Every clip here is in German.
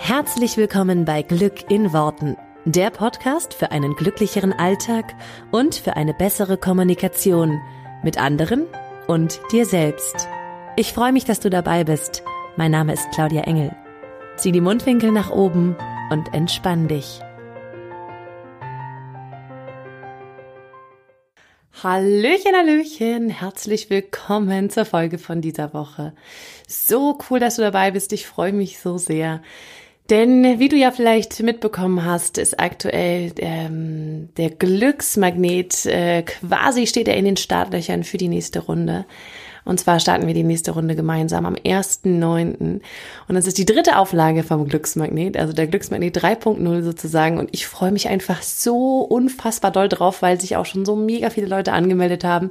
Herzlich willkommen bei Glück in Worten, der Podcast für einen glücklicheren Alltag und für eine bessere Kommunikation mit anderen und dir selbst. Ich freue mich, dass du dabei bist. Mein Name ist Claudia Engel. Zieh die Mundwinkel nach oben und entspann dich. Hallöchen, Hallöchen, herzlich willkommen zur Folge von dieser Woche. So cool, dass du dabei bist. Ich freue mich so sehr. Denn wie du ja vielleicht mitbekommen hast, ist aktuell ähm, der Glücksmagnet äh, quasi steht er in den Startlöchern für die nächste Runde. Und zwar starten wir die nächste Runde gemeinsam am 1.9. Und das ist die dritte Auflage vom Glücksmagnet, also der Glücksmagnet 3.0 sozusagen. Und ich freue mich einfach so unfassbar doll drauf, weil sich auch schon so mega viele Leute angemeldet haben.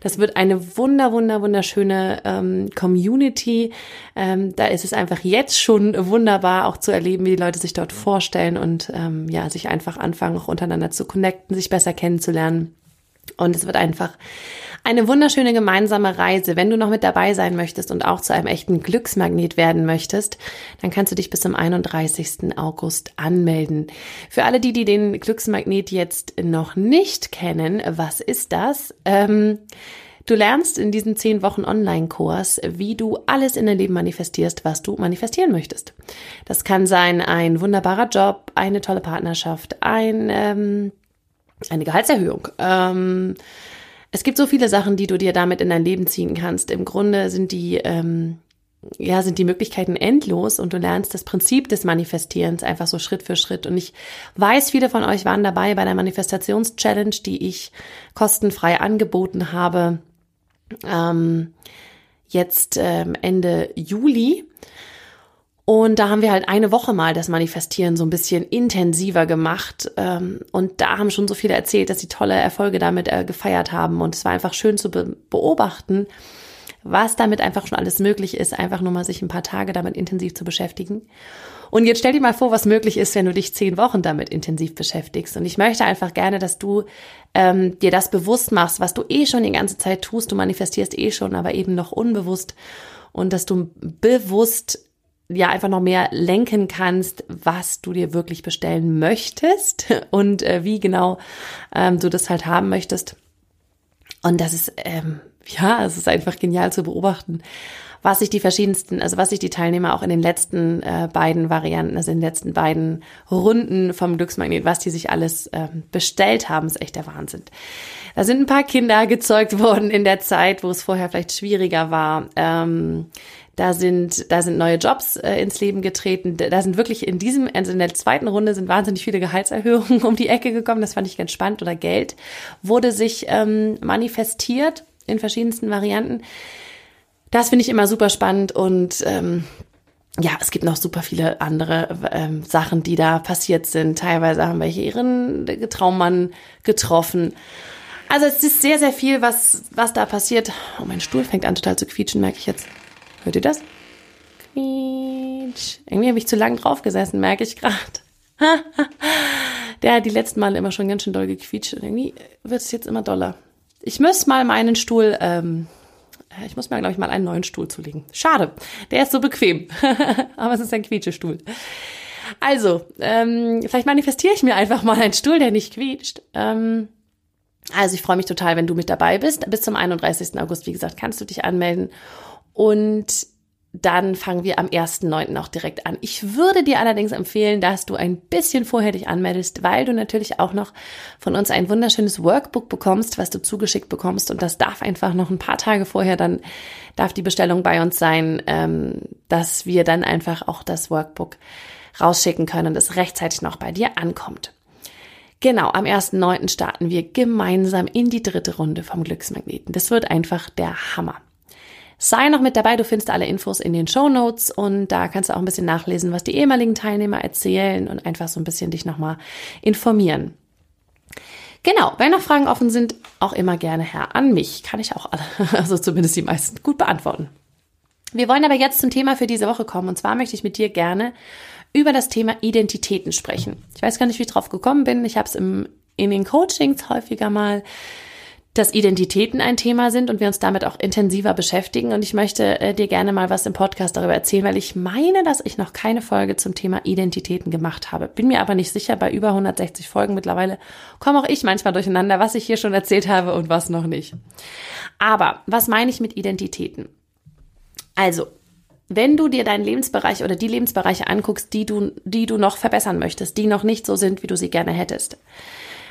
Das wird eine wunder, wunder, wunderschöne ähm, Community. Ähm, da ist es einfach jetzt schon wunderbar auch zu erleben, wie die Leute sich dort vorstellen und ähm, ja, sich einfach anfangen, auch untereinander zu connecten, sich besser kennenzulernen. Und es wird einfach eine wunderschöne gemeinsame Reise. Wenn du noch mit dabei sein möchtest und auch zu einem echten Glücksmagnet werden möchtest, dann kannst du dich bis zum 31. August anmelden. Für alle die, die den Glücksmagnet jetzt noch nicht kennen, was ist das? Ähm, Du lernst in diesen zehn Wochen Online-Kurs, wie du alles in dein Leben manifestierst, was du manifestieren möchtest. Das kann sein ein wunderbarer Job, eine tolle Partnerschaft, ein, ähm, eine Gehaltserhöhung, ähm, es gibt so viele Sachen, die du dir damit in dein Leben ziehen kannst. Im Grunde sind die, ähm, ja, sind die Möglichkeiten endlos und du lernst das Prinzip des Manifestierens einfach so Schritt für Schritt. Und ich weiß, viele von euch waren dabei bei der Manifestations-Challenge, die ich kostenfrei angeboten habe. Ähm, jetzt ähm, Ende Juli. Und da haben wir halt eine Woche mal das Manifestieren so ein bisschen intensiver gemacht. Ähm, und da haben schon so viele erzählt, dass sie tolle Erfolge damit äh, gefeiert haben. Und es war einfach schön zu beobachten, was damit einfach schon alles möglich ist, einfach nur mal sich ein paar Tage damit intensiv zu beschäftigen. Und jetzt stell dir mal vor, was möglich ist, wenn du dich zehn Wochen damit intensiv beschäftigst. Und ich möchte einfach gerne, dass du ähm, dir das bewusst machst, was du eh schon die ganze Zeit tust. Du manifestierst eh schon, aber eben noch unbewusst. Und dass du bewusst ja einfach noch mehr lenken kannst, was du dir wirklich bestellen möchtest und äh, wie genau ähm, du das halt haben möchtest. Und das ist, ähm, ja, es ist einfach genial zu beobachten, was sich die verschiedensten, also was sich die Teilnehmer auch in den letzten äh, beiden Varianten, also in den letzten beiden Runden vom Glücksmagnet, was die sich alles ähm, bestellt haben, ist echt der Wahnsinn. Da sind ein paar Kinder gezeugt worden in der Zeit, wo es vorher vielleicht schwieriger war. Ähm, da sind, da sind neue Jobs äh, ins Leben getreten. Da sind wirklich in diesem, also in der zweiten Runde sind wahnsinnig viele Gehaltserhöhungen um die Ecke gekommen. Das fand ich ganz spannend. Oder Geld wurde sich ähm, manifestiert in verschiedensten Varianten. Das finde ich immer super spannend und ähm, ja, es gibt noch super viele andere ähm, Sachen, die da passiert sind. Teilweise haben welche ihren Traummann getroffen. Also es ist sehr, sehr viel, was, was da passiert. Oh, mein Stuhl fängt an total zu quietschen, merke ich jetzt. Hört ihr das? Quietsch. Irgendwie habe ich zu lang drauf gesessen, merke ich gerade. Der hat die letzten Male immer schon ganz schön doll gequietscht und irgendwie wird es jetzt immer doller. Ich muss mal meinen Stuhl, ähm, ich muss mir, glaube ich, mal einen neuen Stuhl zulegen. Schade, der ist so bequem. Aber es ist ein Quietschestuhl. Also, ähm, vielleicht manifestiere ich mir einfach mal einen Stuhl, der nicht quietscht. Ähm, also ich freue mich total, wenn du mit dabei bist. Bis zum 31. August, wie gesagt, kannst du dich anmelden. Und dann fangen wir am 1.9. auch direkt an. Ich würde dir allerdings empfehlen, dass du ein bisschen vorher dich anmeldest, weil du natürlich auch noch von uns ein wunderschönes Workbook bekommst, was du zugeschickt bekommst. Und das darf einfach noch ein paar Tage vorher, dann darf die Bestellung bei uns sein, ähm, dass wir dann einfach auch das Workbook rausschicken können und es rechtzeitig noch bei dir ankommt. Genau, am 1.9. starten wir gemeinsam in die dritte Runde vom Glücksmagneten. Das wird einfach der Hammer. Sei noch mit dabei, du findest alle Infos in den Show Notes und da kannst du auch ein bisschen nachlesen, was die ehemaligen Teilnehmer erzählen und einfach so ein bisschen dich nochmal informieren. Genau, wenn noch Fragen offen sind, auch immer gerne her an mich. Kann ich auch alle, also zumindest die meisten, gut beantworten. Wir wollen aber jetzt zum Thema für diese Woche kommen und zwar möchte ich mit dir gerne über das Thema Identitäten sprechen. Ich weiß gar nicht, wie ich drauf gekommen bin. Ich habe es in den Coachings häufiger mal dass Identitäten ein Thema sind und wir uns damit auch intensiver beschäftigen. Und ich möchte äh, dir gerne mal was im Podcast darüber erzählen, weil ich meine, dass ich noch keine Folge zum Thema Identitäten gemacht habe. Bin mir aber nicht sicher, bei über 160 Folgen mittlerweile komme auch ich manchmal durcheinander, was ich hier schon erzählt habe und was noch nicht. Aber was meine ich mit Identitäten? Also, wenn du dir deinen Lebensbereich oder die Lebensbereiche anguckst, die du, die du noch verbessern möchtest, die noch nicht so sind, wie du sie gerne hättest.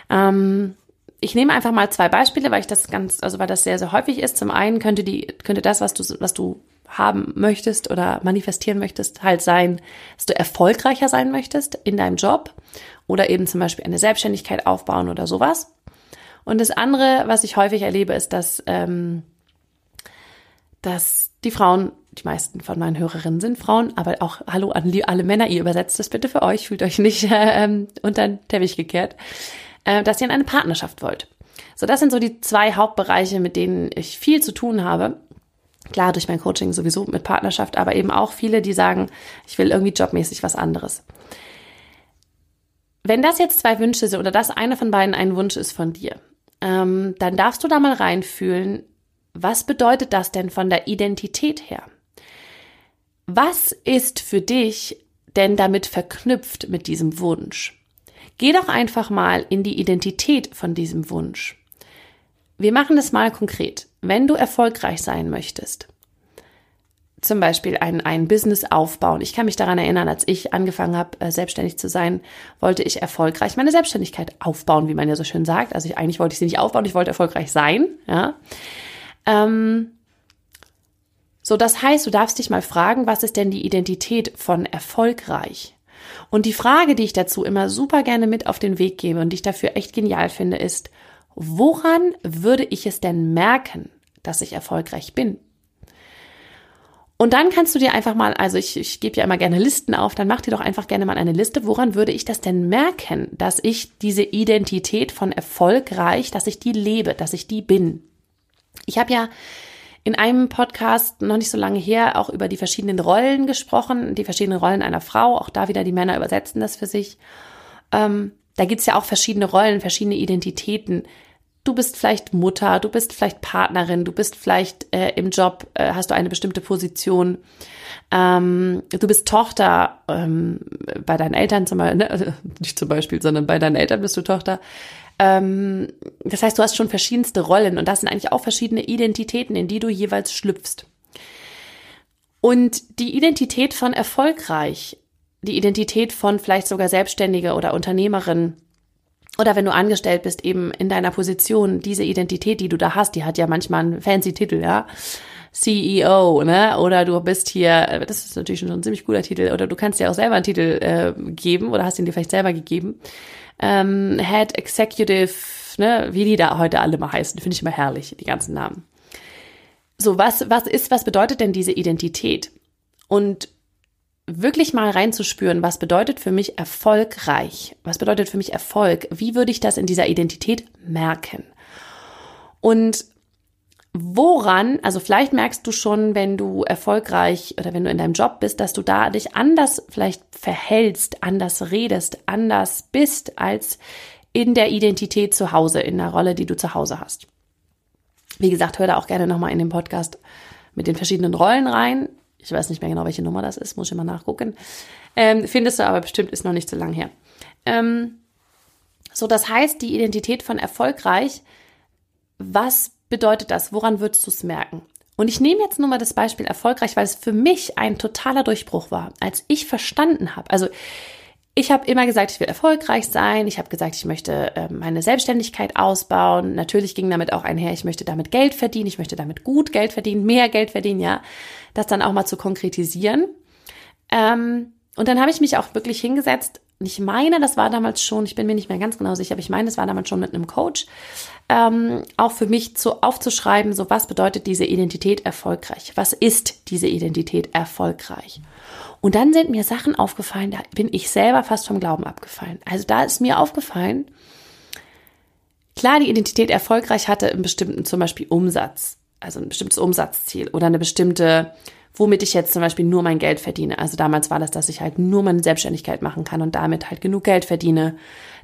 Ähm, ich nehme einfach mal zwei Beispiele, weil ich das ganz, also weil das sehr, sehr häufig ist. Zum einen könnte die, könnte das, was du, was du haben möchtest oder manifestieren möchtest, halt sein, dass du erfolgreicher sein möchtest in deinem Job oder eben zum Beispiel eine Selbstständigkeit aufbauen oder sowas. Und das andere, was ich häufig erlebe, ist, dass, ähm, dass die Frauen, die meisten von meinen Hörerinnen sind Frauen, aber auch Hallo an alle Männer, ihr übersetzt das bitte für euch, fühlt euch nicht äh, unter den Teppich gekehrt äh, dass ihr in eine Partnerschaft wollt. So, das sind so die zwei Hauptbereiche, mit denen ich viel zu tun habe. Klar, durch mein Coaching sowieso mit Partnerschaft, aber eben auch viele, die sagen, ich will irgendwie jobmäßig was anderes. Wenn das jetzt zwei Wünsche sind oder das eine von beiden ein Wunsch ist von dir, ähm, dann darfst du da mal reinfühlen, was bedeutet das denn von der Identität her? Was ist für dich denn damit verknüpft mit diesem Wunsch? Geh doch einfach mal in die Identität von diesem Wunsch. Wir machen es mal konkret. Wenn du erfolgreich sein möchtest, zum Beispiel ein, ein Business aufbauen. Ich kann mich daran erinnern, als ich angefangen habe, äh, selbstständig zu sein, wollte ich erfolgreich meine Selbstständigkeit aufbauen, wie man ja so schön sagt. Also ich, eigentlich wollte ich sie nicht aufbauen, ich wollte erfolgreich sein. Ja. Ähm, so, das heißt, du darfst dich mal fragen, was ist denn die Identität von erfolgreich? Und die Frage, die ich dazu immer super gerne mit auf den Weg gebe und die ich dafür echt genial finde, ist, woran würde ich es denn merken, dass ich erfolgreich bin? Und dann kannst du dir einfach mal, also ich, ich gebe ja immer gerne Listen auf, dann mach dir doch einfach gerne mal eine Liste, woran würde ich das denn merken, dass ich diese Identität von erfolgreich, dass ich die lebe, dass ich die bin. Ich habe ja in einem Podcast noch nicht so lange her auch über die verschiedenen Rollen gesprochen, die verschiedenen Rollen einer Frau. Auch da wieder die Männer übersetzen das für sich. Ähm, da gibt's ja auch verschiedene Rollen, verschiedene Identitäten. Du bist vielleicht Mutter, du bist vielleicht Partnerin, du bist vielleicht äh, im Job, äh, hast du eine bestimmte Position. Ähm, du bist Tochter ähm, bei deinen Eltern zum Beispiel, ne? nicht zum Beispiel, sondern bei deinen Eltern bist du Tochter. Ähm, das heißt, du hast schon verschiedenste Rollen und das sind eigentlich auch verschiedene Identitäten, in die du jeweils schlüpfst. Und die Identität von erfolgreich, die Identität von vielleicht sogar Selbstständige oder Unternehmerin oder wenn du angestellt bist, eben in deiner Position, diese Identität, die du da hast, die hat ja manchmal einen fancy Titel, ja. CEO, ne? Oder du bist hier, das ist natürlich schon ein ziemlich cooler Titel, oder du kannst dir auch selber einen Titel äh, geben oder hast ihn dir vielleicht selber gegeben ähm, Head Executive, ne, wie die da heute alle mal heißen, finde ich immer herrlich, die ganzen Namen. So, was, was ist, was bedeutet denn diese Identität? Und wirklich mal reinzuspüren, was bedeutet für mich erfolgreich? Was bedeutet für mich Erfolg? Wie würde ich das in dieser Identität merken? Und woran, also vielleicht merkst du schon, wenn du erfolgreich oder wenn du in deinem Job bist, dass du da dich anders vielleicht verhältst, anders redest, anders bist als in der Identität zu Hause, in der Rolle, die du zu Hause hast. Wie gesagt, hör da auch gerne nochmal in den Podcast mit den verschiedenen Rollen rein. Ich weiß nicht mehr genau, welche Nummer das ist, muss ich mal nachgucken. Ähm, findest du aber bestimmt, ist noch nicht so lang her. Ähm, so, das heißt, die Identität von erfolgreich, was bedeutet das? Woran würdest du es merken? Und ich nehme jetzt nur mal das Beispiel erfolgreich, weil es für mich ein totaler Durchbruch war, als ich verstanden habe. Also ich habe immer gesagt, ich will erfolgreich sein. Ich habe gesagt, ich möchte äh, meine Selbstständigkeit ausbauen. Natürlich ging damit auch einher, ich möchte damit Geld verdienen. Ich möchte damit gut Geld verdienen, mehr Geld verdienen, ja. Das dann auch mal zu konkretisieren. Ähm, und dann habe ich mich auch wirklich hingesetzt. Ich meine, das war damals schon, ich bin mir nicht mehr ganz genau sicher, aber ich meine, das war damals schon mit einem Coach ähm, auch für mich zu, aufzuschreiben, so was bedeutet diese Identität erfolgreich? Was ist diese Identität erfolgreich? Und dann sind mir Sachen aufgefallen, da bin ich selber fast vom Glauben abgefallen. Also da ist mir aufgefallen, klar, die Identität erfolgreich hatte einen bestimmten zum Beispiel Umsatz, also ein bestimmtes Umsatzziel oder eine bestimmte, womit ich jetzt zum Beispiel nur mein Geld verdiene. Also damals war das, dass ich halt nur meine Selbstständigkeit machen kann und damit halt genug Geld verdiene,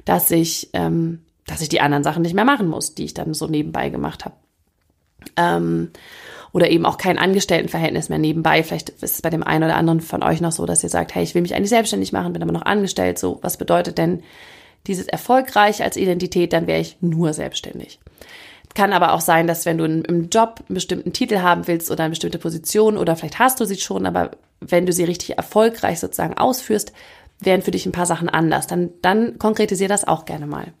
dass ich ähm, dass ich die anderen Sachen nicht mehr machen muss, die ich dann so nebenbei gemacht habe. Ähm, oder eben auch kein Angestelltenverhältnis mehr nebenbei. Vielleicht ist es bei dem einen oder anderen von euch noch so, dass ihr sagt, hey, ich will mich eigentlich selbstständig machen, bin aber noch angestellt. So, was bedeutet denn dieses erfolgreich als Identität? Dann wäre ich nur selbstständig. Kann aber auch sein, dass wenn du im Job einen bestimmten Titel haben willst oder eine bestimmte Position oder vielleicht hast du sie schon, aber wenn du sie richtig erfolgreich sozusagen ausführst, wären für dich ein paar Sachen anders. Dann, dann konkretisier das auch gerne mal.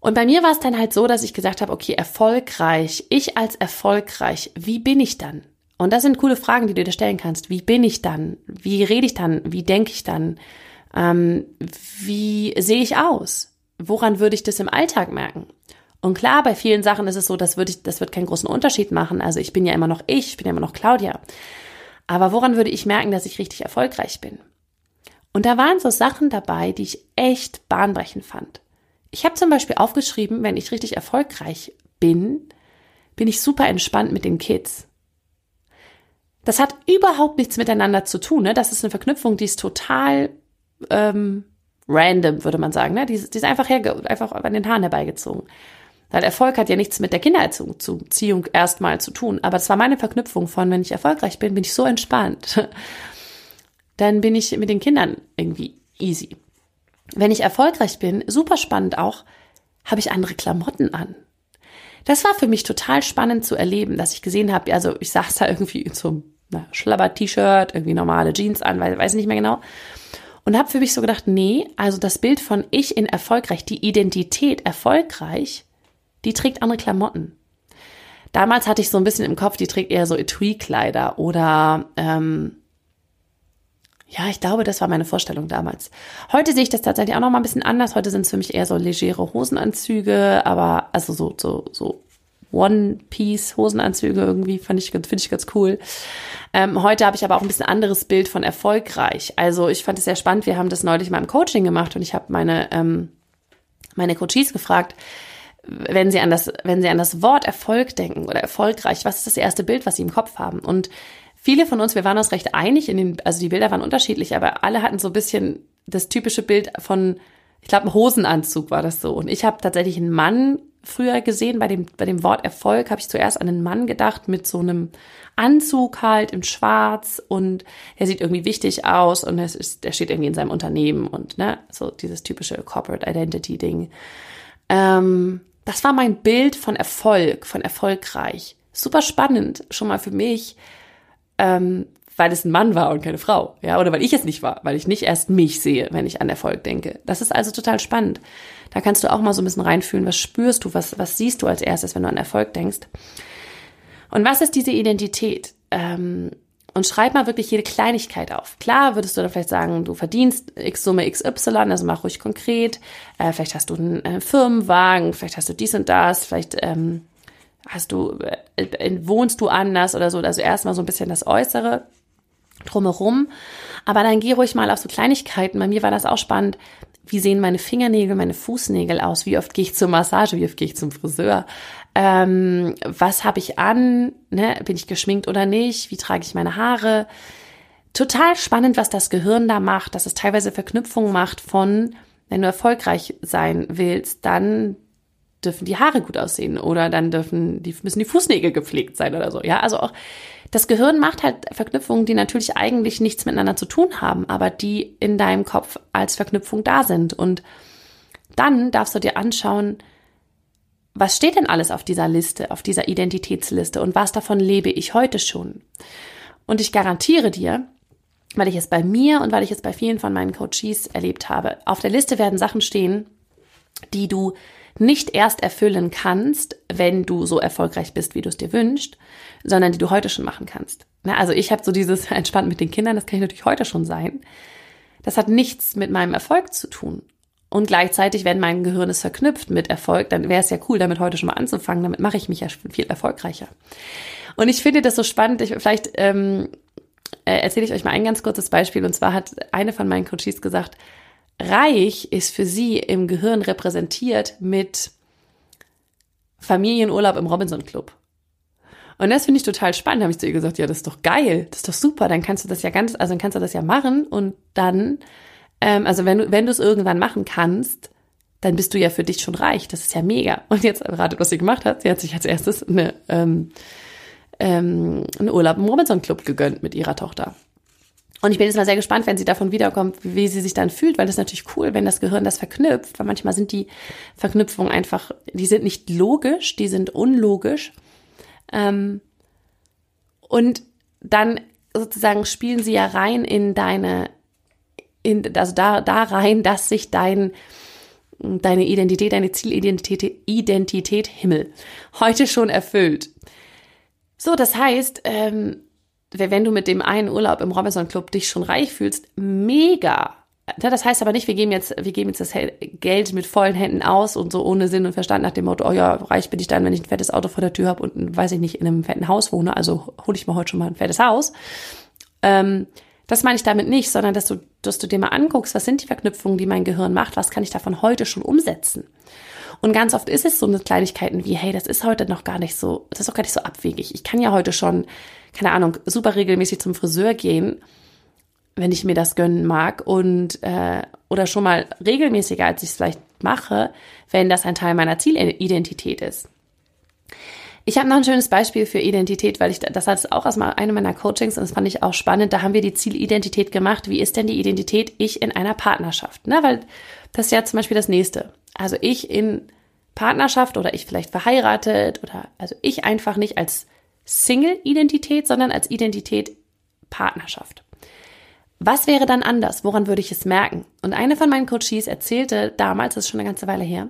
Und bei mir war es dann halt so, dass ich gesagt habe, okay, erfolgreich, ich als erfolgreich, wie bin ich dann? Und das sind coole Fragen, die du dir stellen kannst. Wie bin ich dann? Wie rede ich dann? Wie denke ich dann? Ähm, wie sehe ich aus? Woran würde ich das im Alltag merken? Und klar, bei vielen Sachen ist es so, das, würde ich, das wird keinen großen Unterschied machen. Also ich bin ja immer noch ich, ich bin ja immer noch Claudia. Aber woran würde ich merken, dass ich richtig erfolgreich bin? Und da waren so Sachen dabei, die ich echt bahnbrechend fand. Ich habe zum Beispiel aufgeschrieben, wenn ich richtig erfolgreich bin, bin ich super entspannt mit den Kids. Das hat überhaupt nichts miteinander zu tun. Ne? Das ist eine Verknüpfung, die ist total ähm, random, würde man sagen. Ne? Die, die ist einfach, herge einfach an den Haaren herbeigezogen. Weil Erfolg hat ja nichts mit der Kindererziehung erstmal zu tun. Aber es war meine Verknüpfung von, wenn ich erfolgreich bin, bin ich so entspannt. Dann bin ich mit den Kindern irgendwie easy. Wenn ich erfolgreich bin, super spannend auch, habe ich andere Klamotten an. Das war für mich total spannend zu erleben, dass ich gesehen habe, also ich saß da irgendwie in so einem Schlabber-T-Shirt, irgendwie normale Jeans an, weil weiß nicht mehr genau. Und habe für mich so gedacht, nee, also das Bild von ich in erfolgreich, die Identität erfolgreich, die trägt andere Klamotten. Damals hatte ich so ein bisschen im Kopf, die trägt eher so Etui-Kleider oder ähm, ja, ich glaube, das war meine Vorstellung damals. Heute sehe ich das tatsächlich auch noch mal ein bisschen anders. Heute sind es für mich eher so legere Hosenanzüge, aber also so so so One-Piece-Hosenanzüge irgendwie fand ich finde ich ganz cool. Ähm, heute habe ich aber auch ein bisschen anderes Bild von erfolgreich. Also ich fand es sehr spannend. Wir haben das neulich mal im Coaching gemacht und ich habe meine ähm, meine Coaches gefragt, wenn sie an das wenn sie an das Wort Erfolg denken oder erfolgreich, was ist das erste Bild, was sie im Kopf haben? Und viele von uns, wir waren uns recht einig in den, also die Bilder waren unterschiedlich, aber alle hatten so ein bisschen das typische Bild von, ich glaube, ein Hosenanzug war das so. Und ich habe tatsächlich einen Mann früher gesehen, bei dem, bei dem Wort Erfolg habe ich zuerst an einen Mann gedacht mit so einem Anzug halt in Schwarz und er sieht irgendwie wichtig aus und er, ist, er steht irgendwie in seinem Unternehmen und ne, so dieses typische Corporate Identity Ding. Ähm, das war mein Bild von Erfolg, von erfolgreich. Super spannend, schon mal für mich, ähm, weil es ein Mann war und keine Frau, ja, oder weil ich es nicht war, weil ich nicht erst mich sehe, wenn ich an Erfolg denke. Das ist also total spannend. Da kannst du auch mal so ein bisschen reinfühlen, was spürst du, was, was siehst du als erstes, wenn du an Erfolg denkst. Und was ist diese Identität? Ähm, und schreib mal wirklich jede Kleinigkeit auf. Klar würdest du dann vielleicht sagen, du verdienst X Summe XY, also mach ruhig konkret. Äh, vielleicht hast du einen äh, Firmenwagen, vielleicht hast du dies und das, vielleicht ähm, hast du, äh, wohnst du anders oder so, also erstmal so ein bisschen das Äußere drumherum. Aber dann geh ruhig mal auf so Kleinigkeiten. Bei mir war das auch spannend. Wie sehen meine Fingernägel, meine Fußnägel aus? Wie oft gehe ich zur Massage? Wie oft gehe ich zum Friseur? Ähm, was habe ich an? Ne? Bin ich geschminkt oder nicht? Wie trage ich meine Haare? Total spannend, was das Gehirn da macht, dass es teilweise Verknüpfungen macht von, wenn du erfolgreich sein willst, dann dürfen die Haare gut aussehen oder dann dürfen die müssen die Fußnägel gepflegt sein oder so. Ja, also auch das Gehirn macht halt Verknüpfungen, die natürlich eigentlich nichts miteinander zu tun haben, aber die in deinem Kopf als Verknüpfung da sind. Und dann darfst du dir anschauen, was steht denn alles auf dieser Liste, auf dieser Identitätsliste und was davon lebe ich heute schon? Und ich garantiere dir, weil ich es bei mir und weil ich es bei vielen von meinen Coaches erlebt habe, auf der Liste werden Sachen stehen, die du nicht erst erfüllen kannst, wenn du so erfolgreich bist, wie du es dir wünschst, sondern die du heute schon machen kannst. Also ich habe so dieses entspannt mit den Kindern, das kann ich natürlich heute schon sein. Das hat nichts mit meinem Erfolg zu tun. Und gleichzeitig, wenn mein Gehirn es verknüpft mit Erfolg, dann wäre es ja cool, damit heute schon mal anzufangen. Damit mache ich mich ja viel erfolgreicher. Und ich finde das so spannend. Ich, vielleicht ähm, äh, erzähle ich euch mal ein ganz kurzes Beispiel. Und zwar hat eine von meinen Coaches gesagt, Reich ist für sie im Gehirn repräsentiert mit Familienurlaub im Robinson Club. Und das finde ich total spannend. Da habe ich zu ihr gesagt, ja, das ist doch geil, das ist doch super. Dann kannst du das ja ganz, also dann kannst du das ja machen und dann, ähm, also wenn du, wenn du es irgendwann machen kannst, dann bist du ja für dich schon reich. Das ist ja mega. Und jetzt erratet, was sie gemacht hat. Sie hat sich als erstes eine, ähm, ähm, einen Urlaub im Robinson Club gegönnt mit ihrer Tochter. Und ich bin jetzt mal sehr gespannt, wenn sie davon wiederkommt, wie sie sich dann fühlt, weil das ist natürlich cool, wenn das Gehirn das verknüpft, weil manchmal sind die Verknüpfungen einfach, die sind nicht logisch, die sind unlogisch. Ähm, und dann sozusagen spielen sie ja rein in deine, in, also da, da rein, dass sich dein, deine Identität, deine Zielidentität, Identität Himmel heute schon erfüllt. So, das heißt, ähm, wenn du mit dem einen Urlaub im Robinson Club dich schon reich fühlst, mega. Das heißt aber nicht, wir geben jetzt, wir geben jetzt das Geld mit vollen Händen aus und so ohne Sinn und Verstand nach dem Motto, oh ja, reich bin ich dann, wenn ich ein fettes Auto vor der Tür habe und, weiß ich nicht, in einem fetten Haus wohne, also hole ich mir heute schon mal ein fettes Haus. Ähm, das meine ich damit nicht, sondern dass du, dass du dir mal anguckst, was sind die Verknüpfungen, die mein Gehirn macht, was kann ich davon heute schon umsetzen. Und ganz oft ist es so eine Kleinigkeiten wie, hey, das ist heute noch gar nicht so, das ist doch gar nicht so abwegig. Ich kann ja heute schon, keine Ahnung, super regelmäßig zum Friseur gehen, wenn ich mir das gönnen mag und äh, oder schon mal regelmäßiger, als ich es vielleicht mache, wenn das ein Teil meiner Zielidentität ist. Ich habe noch ein schönes Beispiel für Identität, weil ich das hatte auch aus einem meiner Coachings und das fand ich auch spannend. Da haben wir die Zielidentität gemacht. Wie ist denn die Identität ich in einer Partnerschaft? Ne? Weil das ist ja zum Beispiel das nächste. Also ich in Partnerschaft oder ich vielleicht verheiratet oder also ich einfach nicht als Single-Identität, sondern als Identität Partnerschaft. Was wäre dann anders? Woran würde ich es merken? Und eine von meinen Coaches erzählte damals, das ist schon eine ganze Weile her,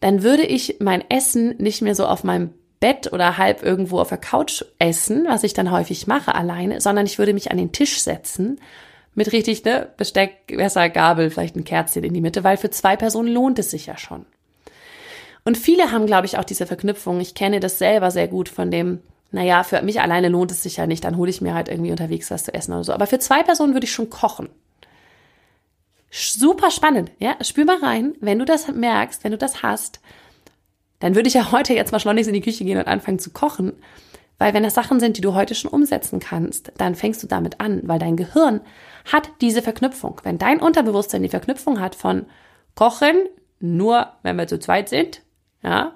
dann würde ich mein Essen nicht mehr so auf meinem Bett oder halb irgendwo auf der Couch essen, was ich dann häufig mache alleine, sondern ich würde mich an den Tisch setzen mit richtig, ne, Besteck, Messer, Gabel, vielleicht ein Kerzchen in die Mitte, weil für zwei Personen lohnt es sich ja schon. Und viele haben, glaube ich, auch diese Verknüpfung. Ich kenne das selber sehr gut von dem, naja, für mich alleine lohnt es sich ja nicht, dann hole ich mir halt irgendwie unterwegs was zu essen oder so. Aber für zwei Personen würde ich schon kochen. Super spannend, ja. Spür mal rein, wenn du das merkst, wenn du das hast, dann würde ich ja heute jetzt mal schleunigst in die Küche gehen und anfangen zu kochen. Weil wenn das Sachen sind, die du heute schon umsetzen kannst, dann fängst du damit an, weil dein Gehirn hat diese Verknüpfung. Wenn dein Unterbewusstsein die Verknüpfung hat von Kochen, nur wenn wir zu zweit sind, ja,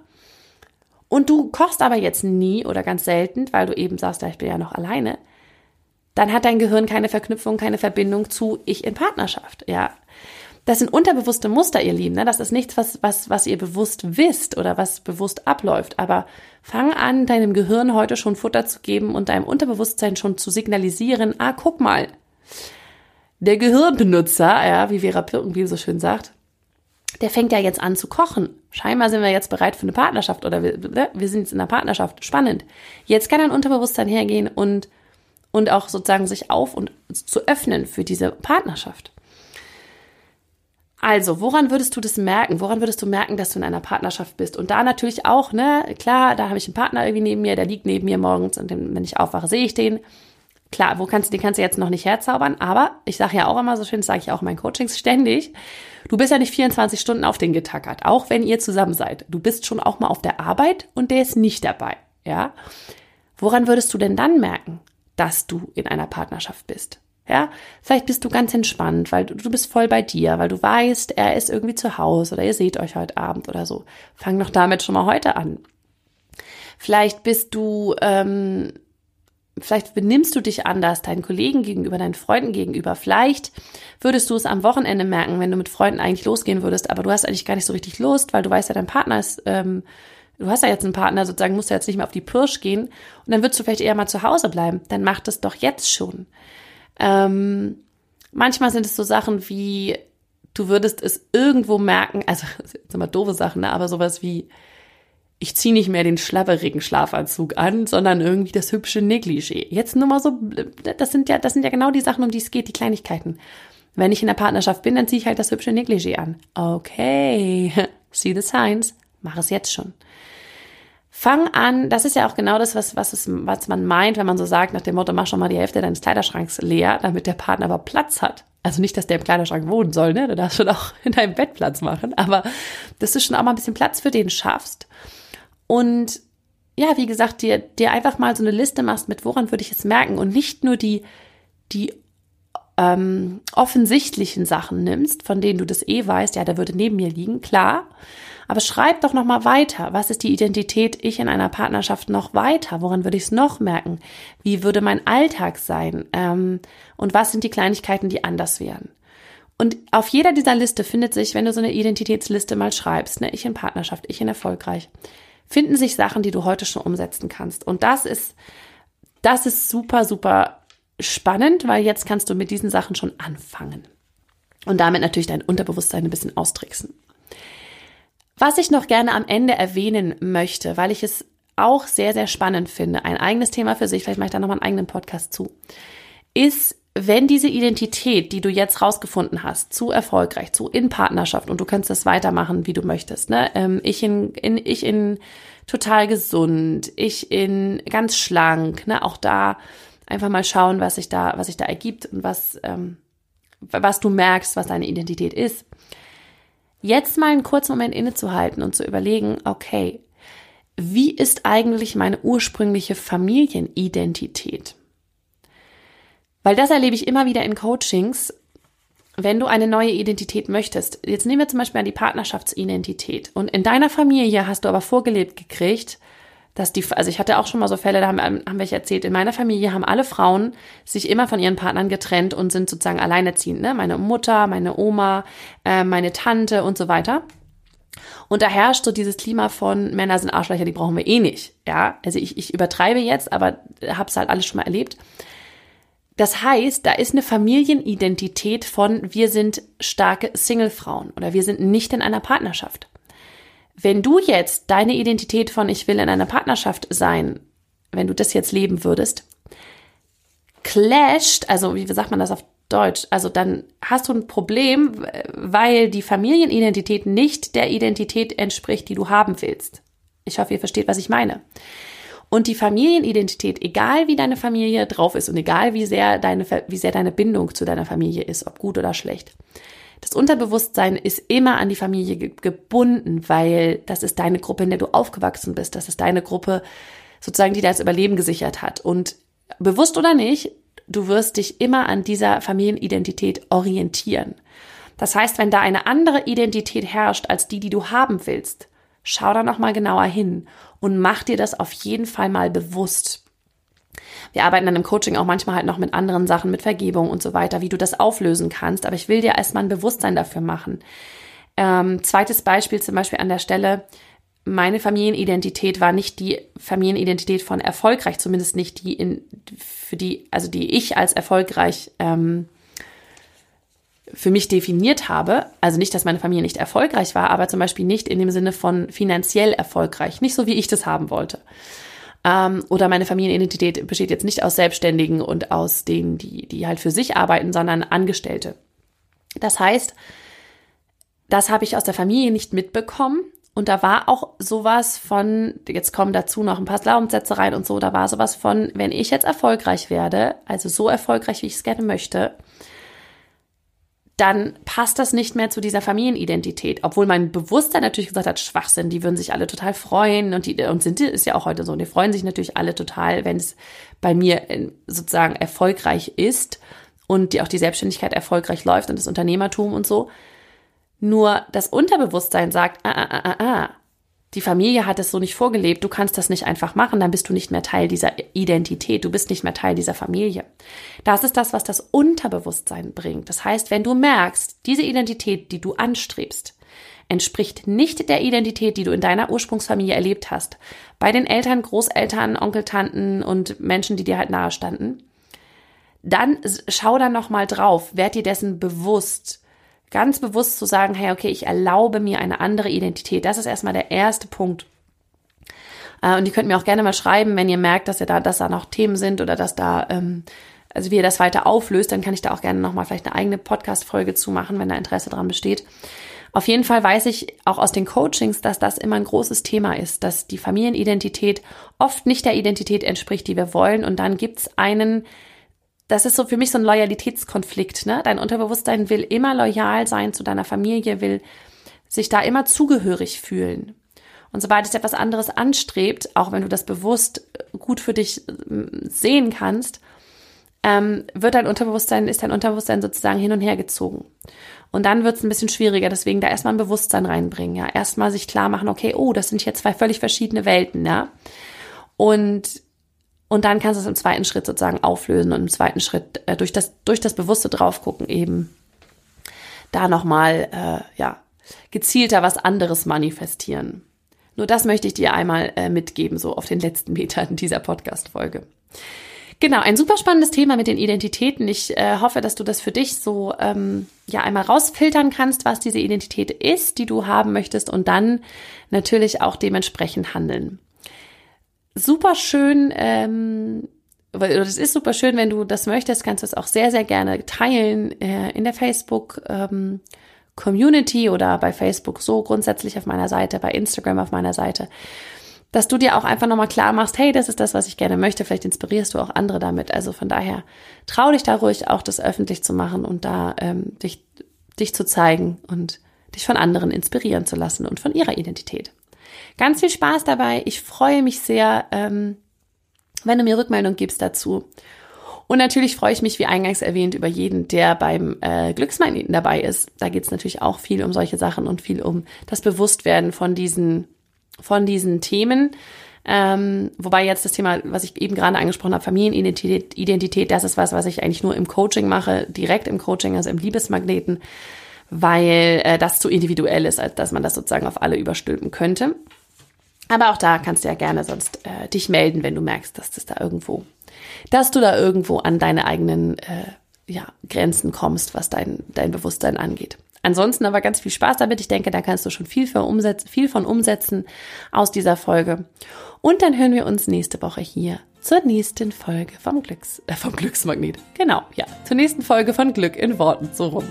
und du kochst aber jetzt nie oder ganz selten, weil du eben sagst, ja, ich bin ja noch alleine, dann hat dein Gehirn keine Verknüpfung, keine Verbindung zu ich in Partnerschaft, ja. Das sind unterbewusste Muster, ihr Lieben. Ne? Das ist nichts, was, was, was ihr bewusst wisst oder was bewusst abläuft. Aber fang an, deinem Gehirn heute schon Futter zu geben und deinem Unterbewusstsein schon zu signalisieren, ah, guck mal, der Gehirnbenutzer, ja, wie Vera Pirkenbiel so schön sagt, der fängt ja jetzt an zu kochen. Scheinbar sind wir jetzt bereit für eine Partnerschaft oder wir, ne, wir sind jetzt in einer Partnerschaft. Spannend. Jetzt kann ein Unterbewusstsein hergehen und, und auch sozusagen sich auf und zu öffnen für diese Partnerschaft. Also, woran würdest du das merken? Woran würdest du merken, dass du in einer Partnerschaft bist? Und da natürlich auch, ne, klar, da habe ich einen Partner irgendwie neben mir, der liegt neben mir morgens und wenn ich aufwache, sehe ich den. Klar, wo kannst du, den kannst du jetzt noch nicht herzaubern, aber ich sage ja auch immer so schön, das sage ich auch in meinen Coachings ständig, du bist ja nicht 24 Stunden auf den getackert, auch wenn ihr zusammen seid. Du bist schon auch mal auf der Arbeit und der ist nicht dabei, ja? Woran würdest du denn dann merken, dass du in einer Partnerschaft bist? Ja, vielleicht bist du ganz entspannt, weil du, du bist voll bei dir, weil du weißt, er ist irgendwie zu Hause oder ihr seht euch heute Abend oder so. Fang doch damit schon mal heute an. Vielleicht bist du, ähm, vielleicht benimmst du dich anders deinen Kollegen gegenüber, deinen Freunden gegenüber. Vielleicht würdest du es am Wochenende merken, wenn du mit Freunden eigentlich losgehen würdest, aber du hast eigentlich gar nicht so richtig Lust, weil du weißt ja, dein Partner ist, ähm, du hast ja jetzt einen Partner, sozusagen musst du jetzt nicht mehr auf die Pirsch gehen und dann würdest du vielleicht eher mal zu Hause bleiben. Dann mach das doch jetzt schon. Ähm, manchmal sind es so Sachen wie, du würdest es irgendwo merken, also jetzt mal doofe Sachen, ne? aber sowas wie, ich ziehe nicht mehr den schlabberigen Schlafanzug an, sondern irgendwie das hübsche Negligé. Jetzt nur mal so, das sind ja, das sind ja genau die Sachen, um die es geht, die Kleinigkeiten. Wenn ich in der Partnerschaft bin, dann ziehe ich halt das hübsche Negligé an. Okay, see the signs, mach es jetzt schon. Fang an, das ist ja auch genau das, was, was, es, was man meint, wenn man so sagt, nach dem Motto, mach schon mal die Hälfte deines Kleiderschranks leer, damit der Partner aber Platz hat. Also nicht, dass der im Kleiderschrank wohnen soll, ne? Du darfst schon auch in deinem Bett Platz machen, aber dass du schon auch mal ein bisschen Platz für den schaffst. Und ja, wie gesagt, dir, dir einfach mal so eine Liste machst mit, woran würde ich es merken und nicht nur die, die ähm, offensichtlichen Sachen nimmst, von denen du das eh weißt, ja, der würde neben mir liegen, klar. Aber schreib doch noch mal weiter. Was ist die Identität ich in einer Partnerschaft noch weiter? Woran würde ich es noch merken? Wie würde mein Alltag sein? Ähm, und was sind die Kleinigkeiten, die anders wären? Und auf jeder dieser Liste findet sich, wenn du so eine Identitätsliste mal schreibst, ne, ich in Partnerschaft, ich in erfolgreich, finden sich Sachen, die du heute schon umsetzen kannst. Und das ist, das ist super, super spannend, weil jetzt kannst du mit diesen Sachen schon anfangen. Und damit natürlich dein Unterbewusstsein ein bisschen austricksen. Was ich noch gerne am Ende erwähnen möchte, weil ich es auch sehr, sehr spannend finde, ein eigenes Thema für sich, vielleicht mache ich da nochmal einen eigenen Podcast zu, ist, wenn diese Identität, die du jetzt rausgefunden hast, zu erfolgreich, zu in Partnerschaft und du kannst das weitermachen, wie du möchtest, ne? Ähm, ich in, in, ich in total gesund, ich in ganz schlank, ne? Auch da einfach mal schauen, was sich da, was sich da ergibt und was, ähm, was du merkst, was deine Identität ist jetzt mal einen kurzen Moment innezuhalten und zu überlegen, okay, wie ist eigentlich meine ursprüngliche Familienidentität? Weil das erlebe ich immer wieder in Coachings, wenn du eine neue Identität möchtest. Jetzt nehmen wir zum Beispiel an die Partnerschaftsidentität. Und in deiner Familie hast du aber vorgelebt gekriegt, dass die, also ich hatte auch schon mal so Fälle, da haben, haben welche erzählt, in meiner Familie haben alle Frauen sich immer von ihren Partnern getrennt und sind sozusagen alleinerziehend, ne? Meine Mutter, meine Oma, äh, meine Tante und so weiter. Und da herrscht so dieses Klima von Männer sind Arschlöcher, die brauchen wir eh nicht. Ja, also ich, ich übertreibe jetzt, aber hab's halt alles schon mal erlebt. Das heißt, da ist eine Familienidentität von wir sind starke Singlefrauen oder wir sind nicht in einer Partnerschaft. Wenn du jetzt deine Identität von ich will in einer Partnerschaft sein, wenn du das jetzt leben würdest, clasht, also wie sagt man das auf Deutsch, also dann hast du ein Problem, weil die Familienidentität nicht der Identität entspricht, die du haben willst. Ich hoffe, ihr versteht, was ich meine. Und die Familienidentität, egal wie deine Familie drauf ist und egal wie sehr deine, wie sehr deine Bindung zu deiner Familie ist, ob gut oder schlecht, das Unterbewusstsein ist immer an die Familie gebunden, weil das ist deine Gruppe, in der du aufgewachsen bist. Das ist deine Gruppe, sozusagen, die das Überleben gesichert hat. Und bewusst oder nicht, du wirst dich immer an dieser Familienidentität orientieren. Das heißt, wenn da eine andere Identität herrscht als die, die du haben willst, schau da noch mal genauer hin und mach dir das auf jeden Fall mal bewusst wir arbeiten dann im Coaching auch manchmal halt noch mit anderen Sachen, mit Vergebung und so weiter, wie du das auflösen kannst. Aber ich will dir erstmal ein Bewusstsein dafür machen. Ähm, zweites Beispiel zum Beispiel an der Stelle. Meine Familienidentität war nicht die Familienidentität von erfolgreich, zumindest nicht die in, für die, also die ich als erfolgreich ähm, für mich definiert habe. Also nicht, dass meine Familie nicht erfolgreich war, aber zum Beispiel nicht in dem Sinne von finanziell erfolgreich. Nicht so, wie ich das haben wollte. Ähm, oder meine Familienidentität besteht jetzt nicht aus Selbstständigen und aus denen, die, die halt für sich arbeiten, sondern Angestellte. Das heißt, das habe ich aus der Familie nicht mitbekommen. Und da war auch sowas von, jetzt kommen dazu noch ein paar Glaubenssätze rein und so, da war sowas von, wenn ich jetzt erfolgreich werde, also so erfolgreich, wie ich es gerne möchte, dann passt das nicht mehr zu dieser Familienidentität. Obwohl mein Bewusstsein natürlich gesagt hat, Schwachsinn, die würden sich alle total freuen und die, und sind, ist ja auch heute so. Und die freuen sich natürlich alle total, wenn es bei mir äh, sozusagen erfolgreich ist und die auch die Selbstständigkeit erfolgreich läuft und das Unternehmertum und so. Nur das Unterbewusstsein sagt, ah, ah, ah, ah, ah die Familie hat es so nicht vorgelebt, du kannst das nicht einfach machen, dann bist du nicht mehr Teil dieser Identität, du bist nicht mehr Teil dieser Familie. Das ist das, was das Unterbewusstsein bringt. Das heißt, wenn du merkst, diese Identität, die du anstrebst, entspricht nicht der Identität, die du in deiner Ursprungsfamilie erlebt hast, bei den Eltern, Großeltern, Onkel, Tanten und Menschen, die dir halt nahe standen, dann schau da nochmal drauf, werd dir dessen bewusst, ganz bewusst zu sagen, hey, okay, ich erlaube mir eine andere Identität. Das ist erstmal der erste Punkt. Äh, und ihr könnt mir auch gerne mal schreiben, wenn ihr merkt, dass ihr da, dass da noch Themen sind oder dass da, ähm, also wie ihr das weiter auflöst, dann kann ich da auch gerne nochmal vielleicht eine eigene Podcast-Folge zu machen, wenn da Interesse dran besteht. Auf jeden Fall weiß ich auch aus den Coachings, dass das immer ein großes Thema ist, dass die Familienidentität oft nicht der Identität entspricht, die wir wollen. Und dann gibt's einen das ist so für mich so ein Loyalitätskonflikt. Ne? Dein Unterbewusstsein will immer loyal sein zu deiner Familie, will sich da immer zugehörig fühlen. Und sobald es etwas anderes anstrebt, auch wenn du das bewusst gut für dich ähm, sehen kannst, ähm, wird dein Unterbewusstsein, ist dein Unterbewusstsein sozusagen hin und her gezogen. Und dann wird es ein bisschen schwieriger, deswegen da erstmal ein Bewusstsein reinbringen, ja. Erstmal sich klar machen, okay, oh, das sind hier zwei völlig verschiedene Welten, ja. Und, und dann kannst du es im zweiten Schritt sozusagen auflösen und im zweiten Schritt äh, durch das, durch das bewusste Draufgucken eben da nochmal, äh, ja, gezielter was anderes manifestieren. Nur das möchte ich dir einmal äh, mitgeben, so auf den letzten Metern dieser Podcast-Folge. Genau, ein super spannendes Thema mit den Identitäten. Ich äh, hoffe, dass du das für dich so ähm, ja einmal rausfiltern kannst, was diese Identität ist, die du haben möchtest, und dann natürlich auch dementsprechend handeln. Super schön, ähm, weil es ist super schön, wenn du das möchtest, kannst du es auch sehr, sehr gerne teilen äh, in der Facebook. Ähm, Community oder bei Facebook so grundsätzlich auf meiner Seite, bei Instagram auf meiner Seite, dass du dir auch einfach nochmal klar machst, hey, das ist das, was ich gerne möchte. Vielleicht inspirierst du auch andere damit. Also von daher trau dich da ruhig auch, das öffentlich zu machen und da ähm, dich, dich zu zeigen und dich von anderen inspirieren zu lassen und von ihrer Identität. Ganz viel Spaß dabei. Ich freue mich sehr, ähm, wenn du mir Rückmeldung gibst dazu. Und natürlich freue ich mich, wie eingangs erwähnt, über jeden, der beim äh, Glücksmagneten dabei ist. Da geht es natürlich auch viel um solche Sachen und viel um das Bewusstwerden von diesen, von diesen Themen. Ähm, wobei jetzt das Thema, was ich eben gerade angesprochen habe, Familienidentität, Identität, das ist was, was ich eigentlich nur im Coaching mache, direkt im Coaching, also im Liebesmagneten, weil äh, das zu individuell ist, als dass man das sozusagen auf alle überstülpen könnte. Aber auch da kannst du ja gerne sonst äh, dich melden, wenn du merkst, dass das da irgendwo dass du da irgendwo an deine eigenen äh, ja, Grenzen kommst, was dein, dein Bewusstsein angeht. Ansonsten aber ganz viel Spaß damit. Ich denke, da kannst du schon viel, für umsetzen, viel von umsetzen aus dieser Folge. Und dann hören wir uns nächste Woche hier zur nächsten Folge vom Glücks, äh, vom Glücksmagnet. Genau, ja, zur nächsten Folge von Glück in Worten so rum.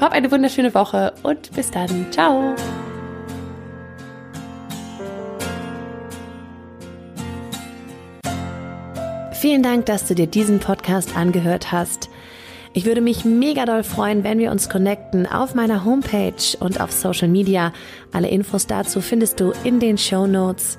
Hab eine wunderschöne Woche und bis dann. Ciao. Vielen Dank, dass du dir diesen Podcast angehört hast. Ich würde mich mega doll freuen, wenn wir uns connecten auf meiner Homepage und auf Social Media. Alle Infos dazu findest du in den Show Notes.